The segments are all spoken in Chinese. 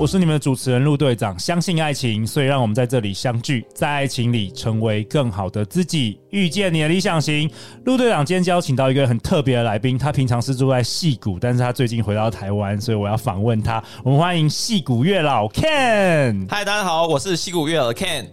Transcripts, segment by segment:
我是你们的主持人陆队长。相信爱情，所以让我们在这里相聚，在爱情里成为更好的自己，遇见你的理想型。陆队长今天邀请到一个很特别的来宾，他平常是住在戏谷，但是他最近回到台湾，所以我要访问他。我们欢迎戏谷月老 Ken。嗨，大家好，我是戏谷月老 Ken。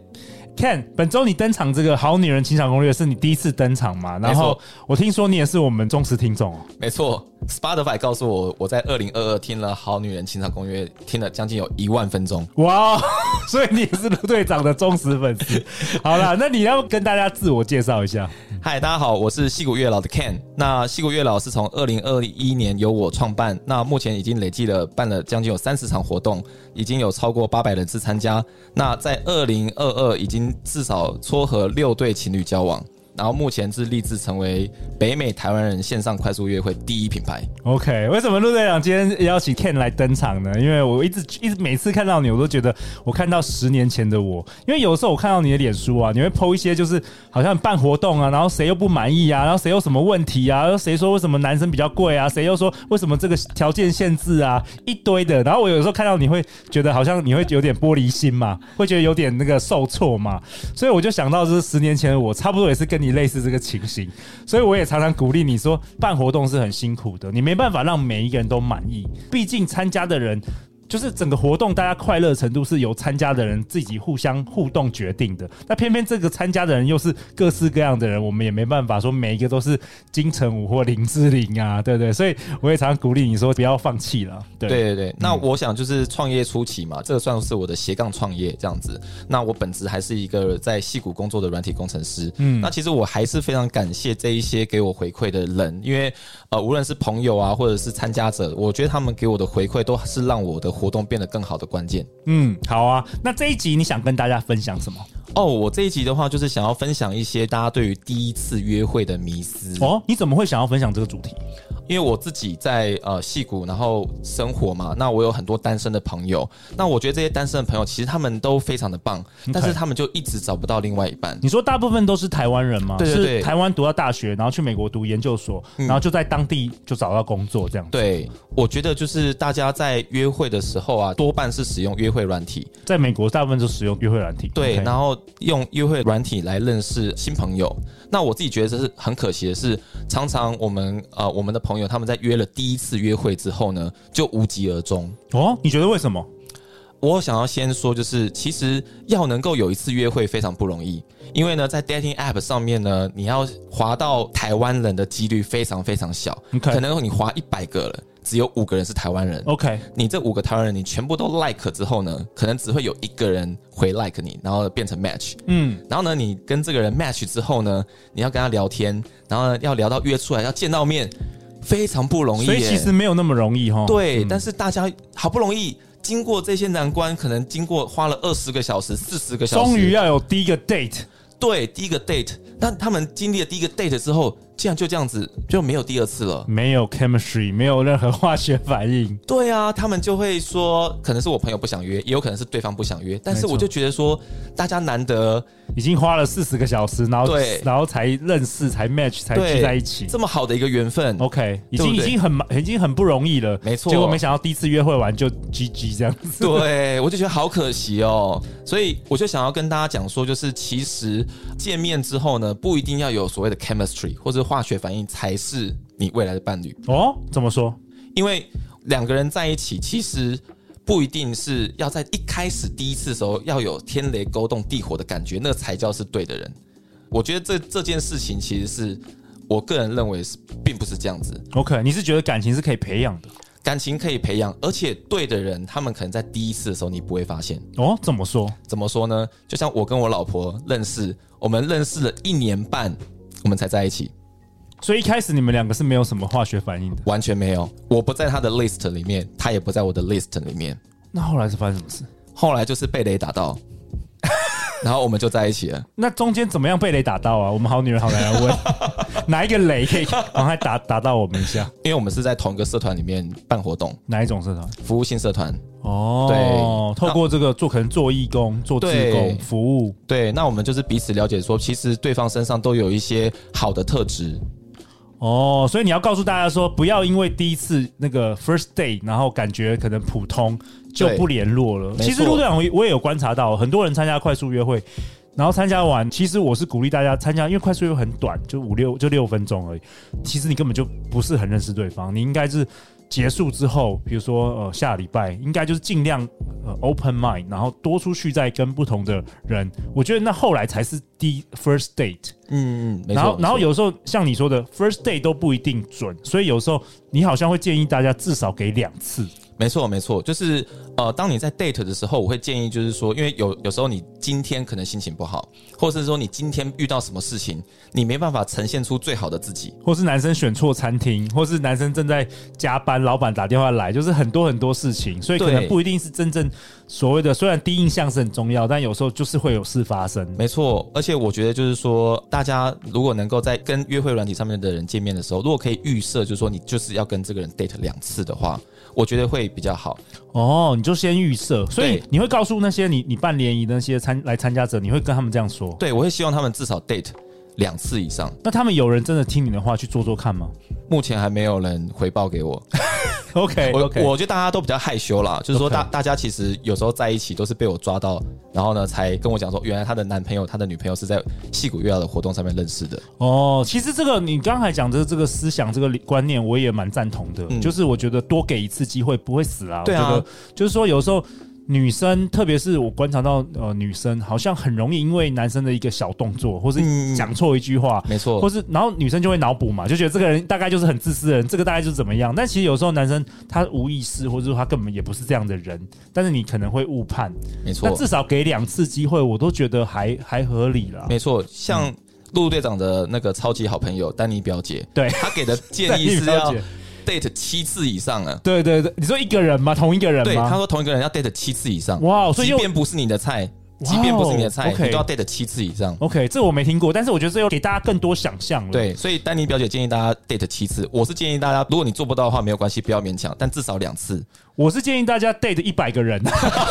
Ken，本周你登场这个《好女人情场攻略》是你第一次登场嘛？然后我听说你也是我们忠实听众哦。没错，Spotify 告诉我，我在二零二二听了《好女人情场攻略》，听了将近有一万分钟。哇，所以你也是陆队长的忠实粉丝。好了，那你要跟大家自我介绍一下。嗨，大家好，我是矽谷月老的 Ken。那矽谷月老是从二零二一年由我创办，那目前已经累计了办了将近有三十场活动，已经有超过八百人次参加。那在二零二二已经至少撮合六对情侣交往。然后目前是立志成为北美台湾人线上快速约会第一品牌。OK，为什么陆队长今天邀请 Ken 来登场呢？因为我一直一直每次看到你，我都觉得我看到十年前的我。因为有时候我看到你的脸书啊，你会 PO 一些就是好像办活动啊，然后谁又不满意啊，然后谁有什么问题啊，谁说为什么男生比较贵啊，谁又说为什么这个条件限制啊，一堆的。然后我有时候看到你会觉得好像你会有点玻璃心嘛，会觉得有点那个受挫嘛，所以我就想到就是十年前的我，差不多也是跟你。你类似这个情形，所以我也常常鼓励你说，办活动是很辛苦的，你没办法让每一个人都满意，毕竟参加的人。就是整个活动，大家快乐程度是由参加的人自己互相互动决定的。那偏偏这个参加的人又是各式各样的人，我们也没办法说每一个都是金城武或林志玲啊，对不对？所以我也常常鼓励你说不要放弃了。对对对，那我想就是创业初期嘛，这个算是我的斜杠创业这样子。那我本职还是一个在戏谷工作的软体工程师。嗯，那其实我还是非常感谢这一些给我回馈的人，因为呃，无论是朋友啊，或者是参加者，我觉得他们给我的回馈都是让我的。活动变得更好的关键。嗯，好啊。那这一集你想跟大家分享什么？哦，我这一集的话就是想要分享一些大家对于第一次约会的迷思。哦，你怎么会想要分享这个主题？因为我自己在呃戏谷，然后生活嘛，那我有很多单身的朋友。那我觉得这些单身的朋友其实他们都非常的棒.但是他们就一直找不到另外一半。你说大部分都是台湾人吗？对对对，台湾读到大学，然后去美国读研究所，然后就在当地就找到工作这样。对，我觉得就是大家在约会的时候啊，多半是使用约会软体。在美国，大部分都使用约会软体。对，然后用约会软体来认识新朋友。那我自己觉得这是很可惜的是，常常我们呃我们的朋友他们在约了第一次约会之后呢，就无疾而终。哦，你觉得为什么？我想要先说，就是其实要能够有一次约会非常不容易，因为呢，在 dating app 上面呢，你要滑到台湾人的几率非常非常小.可能你滑一百个了。只有五个人是台湾人，OK，你这五个台湾人，你全部都 like 之后呢，可能只会有一个人回 like 你，然后变成 match，嗯，然后呢，你跟这个人 match 之后呢，你要跟他聊天，然后呢要聊到约出来，要见到面，非常不容易，所以其实没有那么容易哈。对，嗯，但是大家好不容易经过这些难关，可能经过花了二十个小时、四十个小时，终于要有第一个 date，对，第一个 date，但他们经历了第一个 date 之后。竟然就这样子就没有第二次了，没有 chemistry，没有任何化学反应。对啊，他们就会说，可能是我朋友不想约，也有可能是对方不想约。但是我就觉得说，大家难得已经花了四十个小时，然后对，然后才认识，才 match，才聚在一起，这么好的一个缘分。OK，已经已经很已经很不容易了，没错。结果没想到第一次约会完就 GG 这样子。对，我就觉得好可惜哦。所以我就想要跟大家讲说，就是其实见面之后呢，不一定要有所谓的 chemistry 或者。化学反应才是你未来的伴侣哦？怎么说？因为两个人在一起，其实不一定是要在一开始第一次的时候要有天雷勾动地火的感觉，那才叫是对的人。我觉得这这件事情，其实是我个人认为是并不是这样子。OK，你是觉得感情是可以培养的？感情可以培养，而且对的人，他们可能在第一次的时候你不会发现哦？怎么说？怎么说呢？就像我跟我老婆认识，我们认识了一年半，我们才在一起。所以一开始你们两个是没有什么化学反应的，完全没有。我不在他的 list 里面，他也不在我的 list 里面。那后来是发生什么事？后来就是被雷打到，然后我们就在一起了。那中间怎么样被雷打到啊？我们好女人好男人问。哪一个雷可以赶快打打到我们一下？因为我们是在同一个社团里面办活动，哪一种社团？服务性社团。哦，对，透过这个做可能做义工、做志工服务，对，那我们就是彼此了解，说其实对方身上都有一些好的特质。哦，所以你要告诉大家说，不要因为第一次那个 first day，然后感觉可能普通就不联络了。其实陆队长，我我也有观察到，很多人参加快速约会，然后参加完，其实我是鼓励大家参加，因为快速约会很短，就五六就六分钟而已。其实你根本就不是很认识对方，你应该是。结束之后，比如说呃下礼拜应该就是尽量呃 open mind，然后多出去再跟不同的人，我觉得那后来才是第 first date。嗯嗯，然后然后有时候像你说的 first date 都不一定准，所以有时候你好像会建议大家至少给两次。没错，没错，就是呃，当你在 date 的时候，我会建议就是说，因为有有时候你今天可能心情不好，或者是说你今天遇到什么事情，你没办法呈现出最好的自己，或是男生选错餐厅，或是男生正在加班，老板打电话来，就是很多很多事情，所以可能不一定是真正所谓的。虽然第一印象是很重要，但有时候就是会有事发生。没错，而且我觉得就是说，大家如果能够在跟约会软体上面的人见面的时候，如果可以预设，就是说你就是要跟这个人 date 两次的话。我觉得会比较好。哦，你就先预设，所以你会告诉那些你你办联谊的那些参来参加者，你会跟他们这样说。对，我会希望他们至少 date 两次以上。那他们有人真的听你的话去做做看吗？目前还没有人回报给我。OK，我觉得大家都比较害羞啦，就是说大大家其实有时候在一起都是被我抓到，然后呢才跟我讲说，原来他的男朋友、他的女朋友是在戏骨月老的活动上面认识的。哦，其实这个你刚才讲的这个思想、这个观念，我也蛮赞同的，嗯，就是我觉得多给一次机会不会死啊。对啊，就是说有时候。女生，特别是我观察到，呃，女生好像很容易因为男生的一个小动作，或是讲错一句话，没错，或是然后女生就会脑补嘛，就觉得这个人大概就是很自私的人，这个大概就是怎么样。但其实有时候男生他无意识，或者说他根本也不是这样的人，但是你可能会误判，没错。那至少给两次机会，我都觉得还还合理了。没错，像陆陆队长的那个超级好朋友丹尼表姐，对他给的建议是 要。Date 七次以上了，对对对，你说一个人吗？同一个人吗？对，他说同一个人要 date 七次以上。哇，所以即便不是你的菜，即便不是你的菜，你都要 date 七次以上。OK，这我没听过，但是我觉得这又给大家更多想象了。对，所以丹尼表姐建议大家 date 七次，我是建议大家，如果你做不到的话，没有关系，不要勉强，但至少两次。我是建议大家 date 一百个人，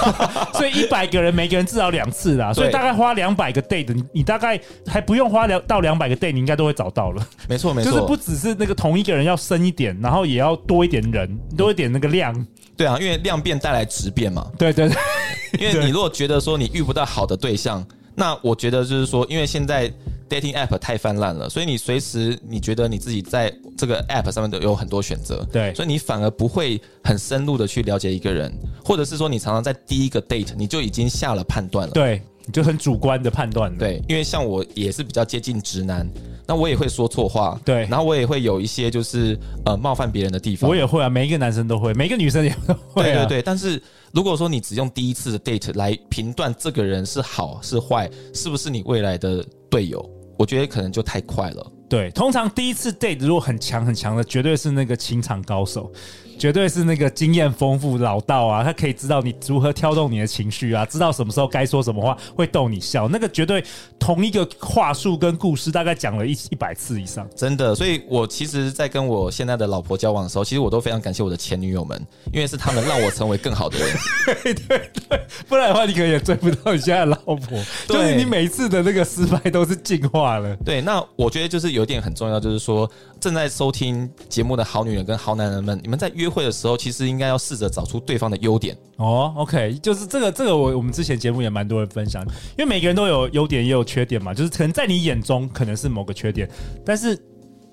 所以一百个人每个人至少两次啦，所以大概花两百个 date，你你大概还不用花两到两百个 date，你应该都会找到了。没错没错，就是不只是那个同一个人要深一点，然后也要多一点人，多一点那个量。对啊，因为量变带来质变嘛。对对对，因为你如果觉得说你遇不到好的对象，那我觉得就是说，因为现在。dating app 太泛滥了，所以你随时你觉得你自己在这个 app 上面都有很多选择，对，所以你反而不会很深入的去了解一个人，或者是说你常常在第一个 date 你就已经下了判断了，对，你就很主观的判断了，对，因为像我也是比较接近直男，那我也会说错话，对，然后我也会有一些就是呃冒犯别人的地方，我也会啊，每一个男生都会，每一个女生也会，对对对，但是如果说你只用第一次的 date 来评断这个人是好是坏，是不是你未来的队友？我觉得可能就太快了。对，通常第一次 date 如果很强很强的，绝对是那个情场高手。绝对是那个经验丰富老道啊，他可以知道你如何挑动你的情绪啊，知道什么时候该说什么话会逗你笑。那个绝对同一个话术跟故事，大概讲了一一百次以上，真的。所以我其实，在跟我现在的老婆交往的时候，其实我都非常感谢我的前女友们，因为是他们让我成为更好的人。对对对，不然的话，你可能也追不到你现在的老婆。就是你每一次的那个失败都是进化了。对，那我觉得就是有一点很重要，就是说正在收听节目的好女人跟好男人们，你们在约。会的时候，其实应该要试着找出对方的优点哦。OK，就是这个，这个我我们之前节目也蛮多人分享，因为每个人都有优点也有缺点嘛，就是可能在你眼中可能是某个缺点，但是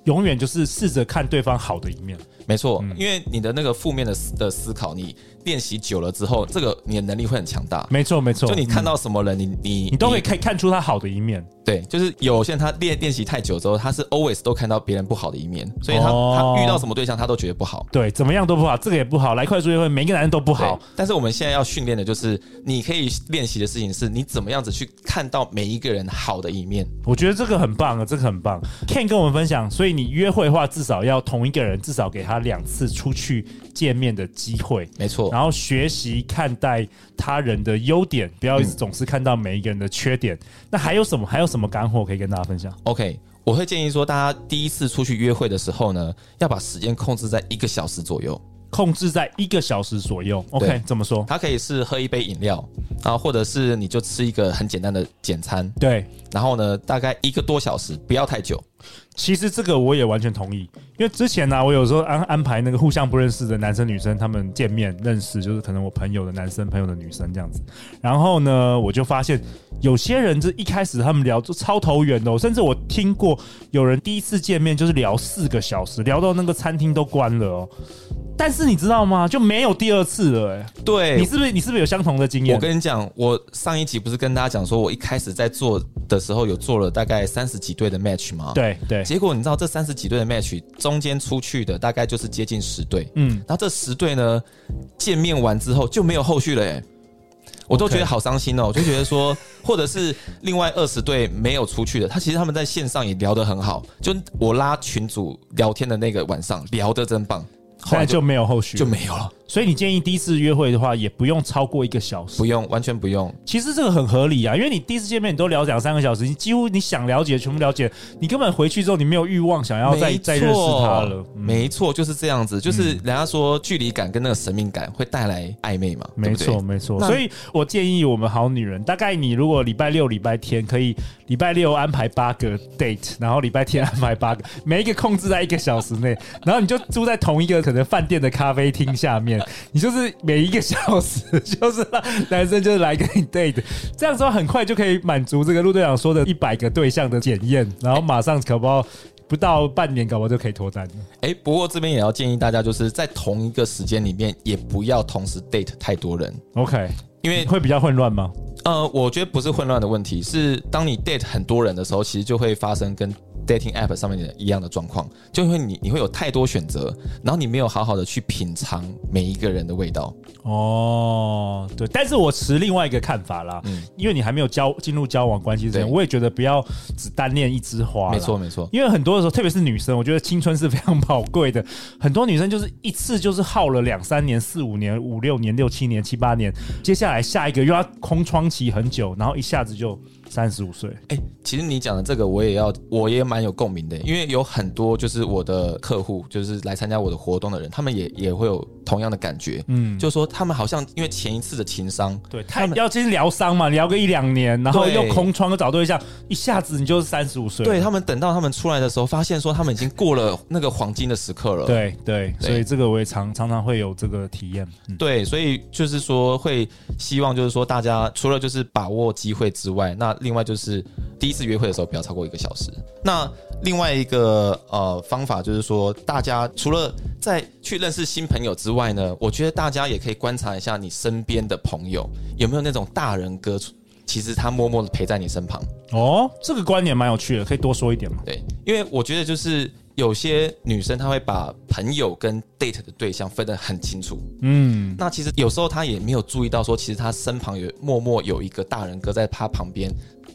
永远就是试着看对方好的一面。没错，嗯，因为你的那个负面的的思考，你练习久了之后，这个你的能力会很强大。没错，没错，就你看到什么人，你你你都可以看看出他好的一面。对，就是有些人他练练习太久之后，他是 always 都看到别人不好的一面，所以他、哦、他遇到什么对象，他都觉得不好。对，怎么样都不好，这个也不好。来快速约会，每个男人都不好。但是我们现在要训练的就是，你可以练习的事情是，你怎么样子去看到每一个人好的一面。我觉得这个很棒啊，这个很棒。Ken 跟我们分享，所以你约会的话，至少要同一个人，至少给他两次出去见面的机会。没错。然后学习看待他人的优点，不要总是看到每一个人的缺点。嗯、那还有什么？还有什么干货可以跟大家分享？OK，我会建议说，大家第一次出去约会的时候呢，要把时间控制在一个小时左右。控制在一个小时左右，OK？怎么说？它可以是喝一杯饮料，然后或者是你就吃一个很简单的简餐，对。然后呢，大概一个多小时，不要太久。其实这个我也完全同意，因为之前呢、啊，我有时候安安排那个互相不认识的男生女生他们见面认识，就是可能我朋友的男生朋友的女生这样子。然后呢，我就发现有些人就一开始他们聊就超投缘的、哦，甚至我听过有人第一次见面就是聊四个小时，聊到那个餐厅都关了哦。但是你知道吗？就没有第二次了。哎，对，你是不是你是不是有相同的经验？我跟你讲，我上一集不是跟大家讲说，我一开始在做的时候有做了大概三十几对的 match 吗？对对。结果你知道这三十几对的 match 中间出去的大概就是接近十对。嗯。然后这十对呢，见面完之后就没有后续了。哎，我都觉得好伤心哦。我就觉得说，或者是另外二十对没有出去的，他其实他们在线上也聊得很好。就我拉群组聊天的那个晚上，聊得真棒。后来就没有后续，就没有了。所以你建议第一次约会的话，也不用超过一个小时，不用，完全不用。其实这个很合理啊，因为你第一次见面你都聊两三个小时，你几乎你想了解全部了解，你根本回去之后你没有欲望想要再再认识他了。没错，就是这样子，就是人家说距离感跟那个神秘感会带来暧昧嘛。没错，没错。所以我建议我们好女人，大概你如果礼拜六、礼拜天可以，礼拜六安排八个 date，然后礼拜天安排八个，每一个控制在一个小时内，然后你就住在同一个可能饭店的咖啡厅下面，你就是。每一个小时 就是让男生就是来跟你 date，这样子很快就可以满足这个陆队长说的一百个对象的检验，然后马上搞不好不到半年，搞不好就可以脱单。哎，不过这边也要建议大家，就是在同一个时间里面，也不要同时 date 太多人。OK，因为会比较混乱吗？呃，我觉得不是混乱的问题，是当你 date 很多人的时候，其实就会发生跟。Dating app 上面的一样的状况，就会你你会有太多选择，然后你没有好好的去品尝每一个人的味道。哦，对，但是我持另外一个看法啦，嗯，因为你还没有交进入交往关系之前，我也觉得不要只单恋一枝花。没错没错，因为很多的时候，特别是女生，我觉得青春是非常宝贵的，很多女生就是一次就是耗了两三年、四五年、五六年、六七年、七八年，接下来下一个又要空窗期很久，然后一下子就。三十五岁，哎，其实你讲的这个我也要，我也蛮有共鸣的，因为有很多就是我的客户，就是来参加我的活动的人，他们也也会有同样的感觉，嗯，就是说他们好像因为前一次的情伤，对，他们要先疗伤嘛，聊个一两年，然后又空窗又找对象，一下子你就是三十五岁，对他们等到他们出来的时候，发现说他们已经过了那个黄金的时刻了，对对，所以这个我也常常常会有这个体验，嗯、对，所以就是说会希望就是说大家除了就是把握机会之外，那另外就是第一次约会的时候不要超过一个小时。那另外一个呃方法就是说，大家除了在去认识新朋友之外呢，我觉得大家也可以观察一下你身边的朋友有没有那种大人哥，其实他默默的陪在你身旁。哦，这个观点蛮有趣的，可以多说一点吗？对，因为我觉得就是有些女生她会把朋友跟 date 的对象分得很清楚。嗯，那其实有时候她也没有注意到说，其实她身旁有默默有一个大人哥在她旁边。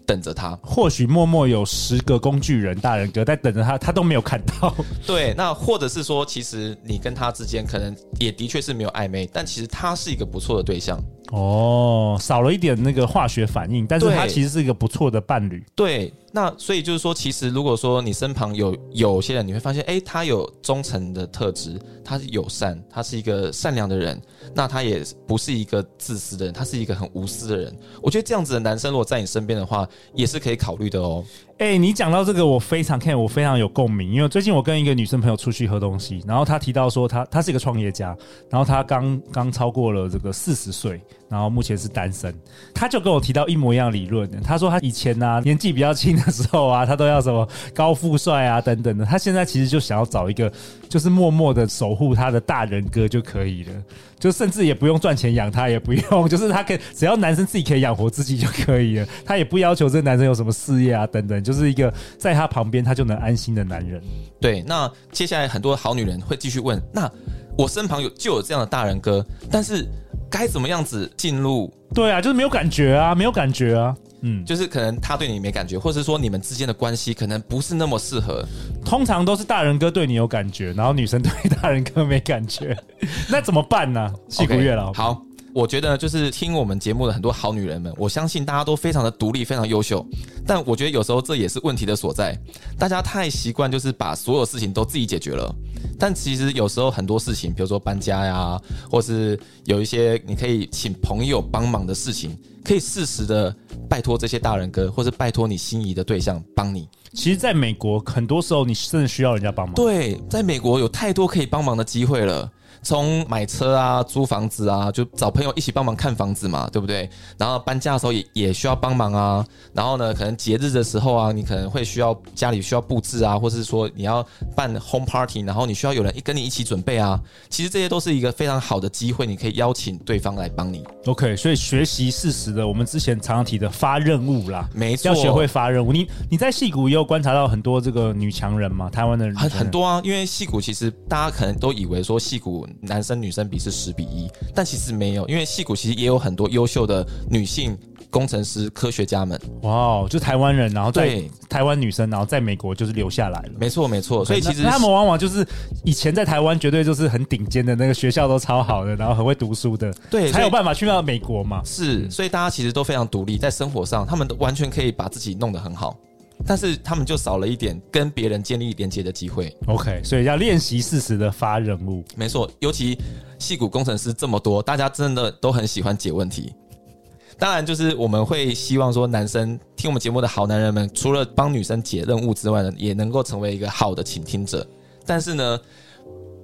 等着他，或许默默有十个工具人大人哥在等着他，他都没有看到。对，那或者是说，其实你跟他之间可能也的确是没有暧昧，但其实他是一个不错的对象。哦，少了一点那个化学反应，但是他其实是一个不错的伴侣。对，那所以就是说，其实如果说你身旁有有些人，你会发现，哎，他有忠诚的特质，他是友善，他是一个善良的人，那他也不是一个自私的人，他是一个很无私的人。我觉得这样子的男生，如果在你身边的话，也是可以考虑的哦。哎、你讲到这个，我非常看，我非常有共鸣，因为最近我跟一个女生朋友出去喝东西，然后她提到说，她她是一个创业家，然后她刚刚超过了这个四十岁，然后目前是单身，他就跟我提到一模一样理论，的。他说他以前呢、啊、年纪比较轻的时候啊，他都要什么高富帅啊等等的，他现在其实就想要找一个就是默默的守护他的大人哥就可以了。就甚至也不用赚钱养他，也不用，就是他可以只要男生自己可以养活自己就可以了。他也不要求这个男生有什么事业啊等等，就是一个在他旁边他就能安心的男人。对，那接下来很多好女人会继续问：那我身旁有就有这样的大人哥，但是该怎么样子进入？对啊，就是没有感觉啊，没有感觉啊。嗯，就是可能他对你没感觉，或是说你们之间的关系可能不是那么适合。通常都是大人哥对你有感觉，然后女生对大人哥没感觉，那怎么办呢？戏骨月老，好，我觉得就是听我们节目的很多好女人们，我相信大家都非常的独立，非常优秀。但我觉得有时候这也是问题的所在，大家太习惯就是把所有事情都自己解决了。但其实有时候很多事情，比如说搬家呀，或是有一些你可以请朋友帮忙的事情，可以适时的拜托这些大人哥，或是拜托你心仪的对象帮你。其实，在美国，很多时候你真的需要人家帮忙。对，在美国有太多可以帮忙的机会了。从买车啊、租房子啊，就找朋友一起帮忙看房子嘛，对不对？然后搬家的时候也也需要帮忙啊。然后呢，可能节日的时候啊，你可能会需要家里需要布置啊，或是说你要办 home party，然后你需要有人跟你一起准备啊。其实这些都是一个非常好的机会，你可以邀请对方来帮你。OK，所以学习适时的，我们之前常常提的发任务啦，没错，要学会发任务。你你在戏谷也有观察到很多这个女强人嘛？台湾的人很很多啊，因为戏谷其实大家可能都以为说戏谷。男生女生比是十比一，但其实没有，因为戏骨其实也有很多优秀的女性工程师、科学家们。哇，就台湾人，然后在台湾女生，然后在美国就是留下来了。没错，没错。所以其实他们往往就是以前在台湾绝对就是很顶尖的那个学校都超好的，然后很会读书的，对，才有办法去到美国嘛。是，所以大家其实都非常独立，在生活上，他们都完全可以把自己弄得很好。但是他们就少了一点跟别人建立连接的机会。OK，所以要练习适时的发任务。没错，尤其戏骨工程师这么多，大家真的都很喜欢解问题。当然，就是我们会希望说，男生听我们节目的好男人们，除了帮女生解任务之外呢，也能够成为一个好的倾听者。但是呢，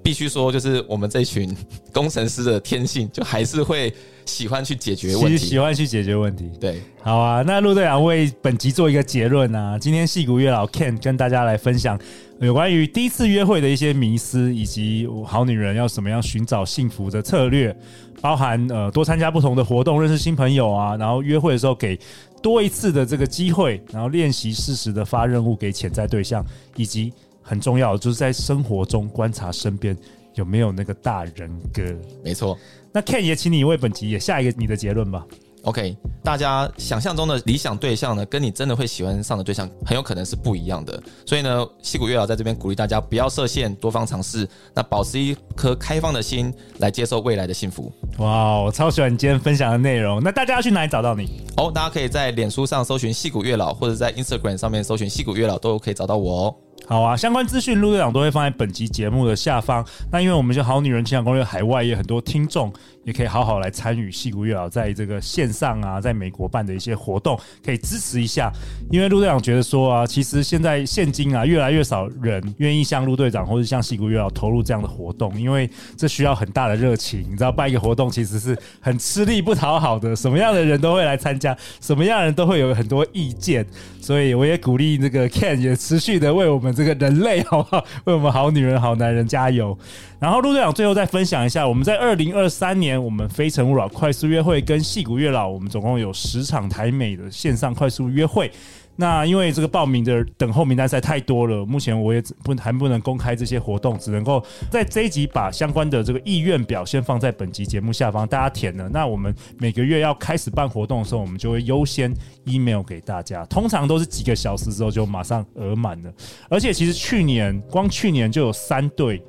必须说，就是我们这群 工程师的天性，就还是会喜欢去解决问题，喜欢去解决问题。对，好啊，那陆队长为本集做一个结论啊。今天戏骨月老 Ken 跟大家来分享有关于第一次约会的一些迷思，以及好女人要怎么样寻找幸福的策略，包含呃多参加不同的活动，认识新朋友啊，然后约会的时候给多一次的这个机会，然后练习适时的发任务给潜在对象，以及。很重要，就是在生活中观察身边有没有那个大人哥。没错，那 Ken 也请你为本集也下一个你的结论吧。OK，大家想象中的理想对象呢，跟你真的会喜欢上的对象很有可能是不一样的。所以呢，戏骨月老在这边鼓励大家不要设限，多方尝试，那保持一颗开放的心来接受未来的幸福。哇，我超喜欢你今天分享的内容。那大家要去哪里找到你？哦，大家可以在脸书上搜寻戏骨月老，或者在 Instagram 上面搜寻戏骨月老，都可以找到我哦。好啊，相关资讯陆队长都会放在本集节目的下方。那因为我们就好女人情感攻略，海外也有很多听众，也可以好好来参与矽谷月老在这个线上啊，在美国办的一些活动，可以支持一下。因为陆队长觉得说啊，其实现在现今啊，越来越少人愿意像陆队长或者像矽谷月老投入这样的活动，因为这需要很大的热情。你知道办一个活动其实是很吃力不讨好的，什么样的人都会来参加，什么样的人都会有很多意见。所以我也鼓励这个 Ken 也持续的为我们这个人类好不好？为我们好女人好男人加油。然后陆队长最后再分享一下，我们在二零二三年我们非诚勿扰快速约会跟戏骨月老，我们总共有十场台美的线上快速约会。那因为这个报名的等候名单实在太多了，目前我也不还不能公开这些活动，只能够在这一集把相关的这个意愿表先放在本集节目下方，大家填了。那我们每个月要开始办活动的时候，我们就会优先 email 给大家，通常都是几个小时之后就马上额满了。而且其实去年光去年就有三对。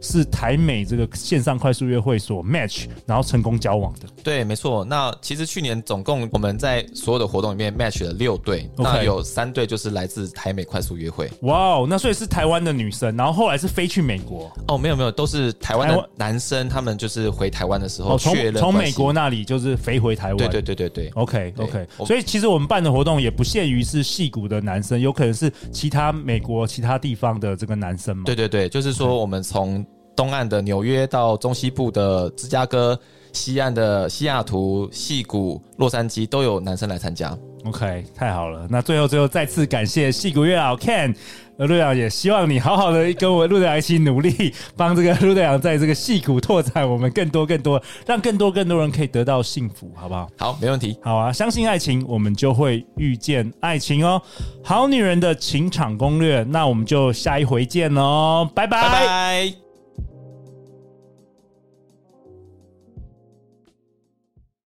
是台美这个线上快速约会所 match，然后成功交往的。对，没错。那其实去年总共我们在所有的活动里面 match 了六对.那有三对就是来自台美快速约会。哇哦，那所以是台湾的女生，然后后来是飞去美国。哦，没有没有，都是台湾的男生，他们就是回台湾的时候确认，从美国那里就是飞回台湾。对对对对对。OK OK，所以其实我们办的活动也不限于是戏骨的男生，有可能是其他美国其他地方的这个男生嘛。对对对，就是说我们从东岸的纽约到中西部的芝加哥，西岸的西雅图、矽谷、洛杉矶都有男生来参加。OK，太好了。那最后最后再次感谢戏骨月老 Ken，陆队长也希望你好好的跟我陆队长一起努力，帮这个陆队长在这个戏谷拓展我们更多更多，让更多更多人可以得到幸福，好不好？好，没问题。好啊，相信爱情，我们就会遇见爱情哦。好女人的情场攻略，那我们就下一回见喽，拜拜。拜拜。